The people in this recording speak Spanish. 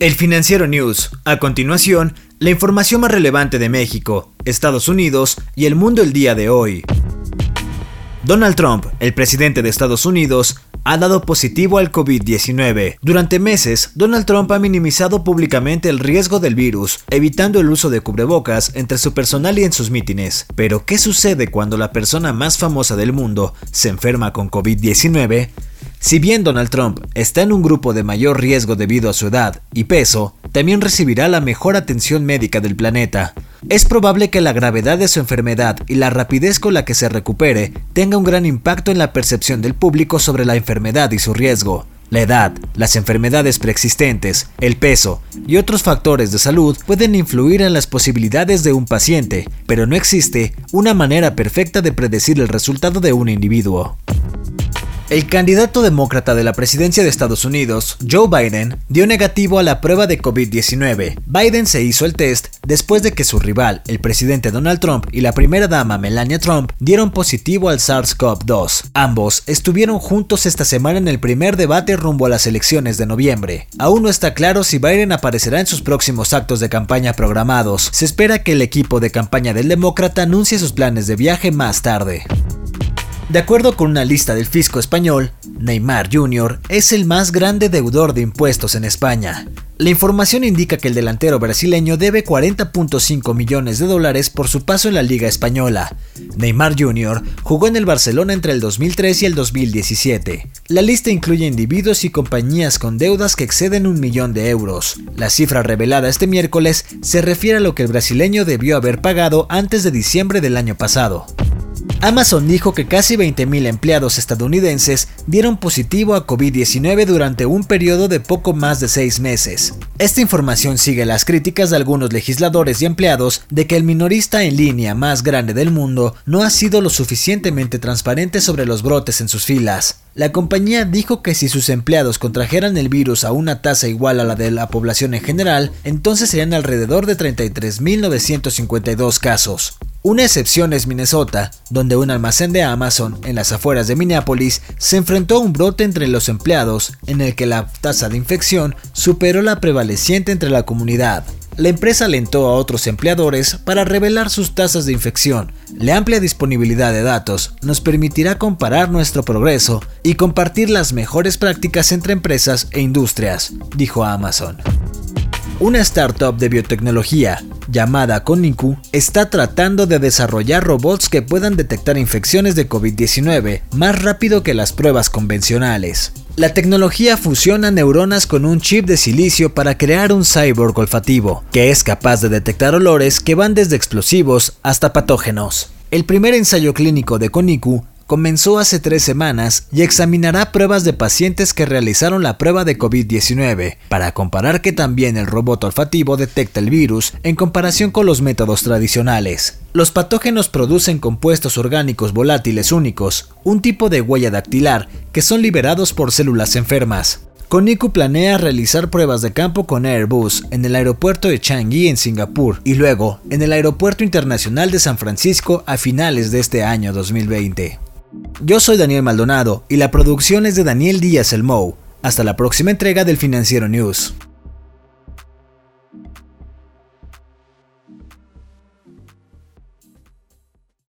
El Financiero News. A continuación, la información más relevante de México, Estados Unidos y el mundo el día de hoy. Donald Trump, el presidente de Estados Unidos, ha dado positivo al COVID-19. Durante meses, Donald Trump ha minimizado públicamente el riesgo del virus, evitando el uso de cubrebocas entre su personal y en sus mítines. Pero, ¿qué sucede cuando la persona más famosa del mundo se enferma con COVID-19? Si bien Donald Trump está en un grupo de mayor riesgo debido a su edad y peso, también recibirá la mejor atención médica del planeta. Es probable que la gravedad de su enfermedad y la rapidez con la que se recupere tenga un gran impacto en la percepción del público sobre la enfermedad y su riesgo. La edad, las enfermedades preexistentes, el peso y otros factores de salud pueden influir en las posibilidades de un paciente, pero no existe una manera perfecta de predecir el resultado de un individuo. El candidato demócrata de la presidencia de Estados Unidos, Joe Biden, dio negativo a la prueba de COVID-19. Biden se hizo el test después de que su rival, el presidente Donald Trump y la primera dama Melania Trump, dieron positivo al SARS-CoV-2. Ambos estuvieron juntos esta semana en el primer debate rumbo a las elecciones de noviembre. Aún no está claro si Biden aparecerá en sus próximos actos de campaña programados. Se espera que el equipo de campaña del demócrata anuncie sus planes de viaje más tarde. De acuerdo con una lista del fisco español, Neymar Jr. es el más grande deudor de impuestos en España. La información indica que el delantero brasileño debe 40.5 millones de dólares por su paso en la Liga Española. Neymar Jr. jugó en el Barcelona entre el 2003 y el 2017. La lista incluye individuos y compañías con deudas que exceden un millón de euros. La cifra revelada este miércoles se refiere a lo que el brasileño debió haber pagado antes de diciembre del año pasado. Amazon dijo que casi 20.000 empleados estadounidenses dieron positivo a COVID-19 durante un periodo de poco más de seis meses. Esta información sigue las críticas de algunos legisladores y empleados de que el minorista en línea más grande del mundo no ha sido lo suficientemente transparente sobre los brotes en sus filas. La compañía dijo que si sus empleados contrajeran el virus a una tasa igual a la de la población en general, entonces serían alrededor de 33.952 casos. Una excepción es Minnesota, donde un almacén de Amazon en las afueras de Minneapolis se enfrentó a un brote entre los empleados en el que la tasa de infección superó la prevaleciente entre la comunidad. La empresa alentó a otros empleadores para revelar sus tasas de infección. La amplia disponibilidad de datos nos permitirá comparar nuestro progreso y compartir las mejores prácticas entre empresas e industrias, dijo Amazon. Una startup de biotecnología llamada Koniku está tratando de desarrollar robots que puedan detectar infecciones de COVID-19 más rápido que las pruebas convencionales. La tecnología fusiona neuronas con un chip de silicio para crear un cyborg olfativo, que es capaz de detectar olores que van desde explosivos hasta patógenos. El primer ensayo clínico de Koniku comenzó hace tres semanas y examinará pruebas de pacientes que realizaron la prueba de COVID-19 para comparar que también el robot olfativo detecta el virus en comparación con los métodos tradicionales. Los patógenos producen compuestos orgánicos volátiles únicos, un tipo de huella dactilar, que son liberados por células enfermas. Koniku planea realizar pruebas de campo con Airbus en el aeropuerto de Changi en Singapur y luego en el aeropuerto internacional de San Francisco a finales de este año 2020. Yo soy Daniel Maldonado y la producción es de Daniel Díaz El Mou. Hasta la próxima entrega del Financiero News.